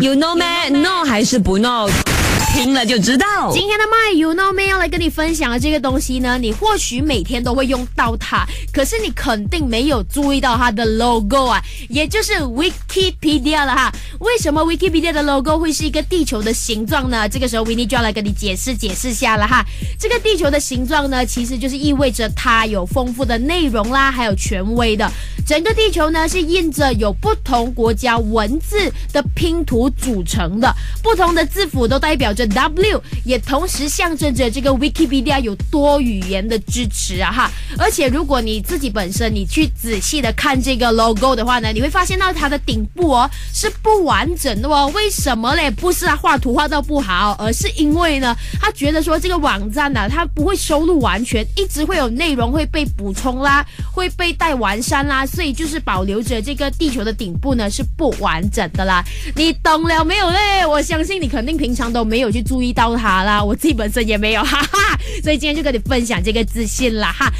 You know me? No 还是不 no？听了就知道。今天的 My You Know Me 要来跟你分享的这个东西呢，你或许每天都会用到它，可是你肯定没有注意到它的 logo 啊，也就是 Wikipedia 了哈。为什么 Wikipedia 的 logo 会是一个地球的形状呢？这个时候 w i n n 就要来跟你解释解释下了哈。这个地球的形状呢，其实就是意味着它有丰富的内容啦，还有权威的。整个地球呢是印着有不同国家文字的拼图组成的，不同的字符都代表着。W 也同时象征着这个 Wikipedia 有多语言的支持啊哈，而且如果你自己本身你去仔细的看这个 logo 的话呢，你会发现到它的顶部哦是不完整的哦。为什么嘞？不是他画图画到不好，而是因为呢，他觉得说这个网站呢，它不会收录完全，一直会有内容会被补充啦，会被带完善啦，所以就是保留着这个地球的顶部呢是不完整的啦。你懂了没有嘞？我相信你肯定平常都没有。去注意到它啦，我自己本身也没有，哈哈，所以今天就跟你分享这个自信啦哈。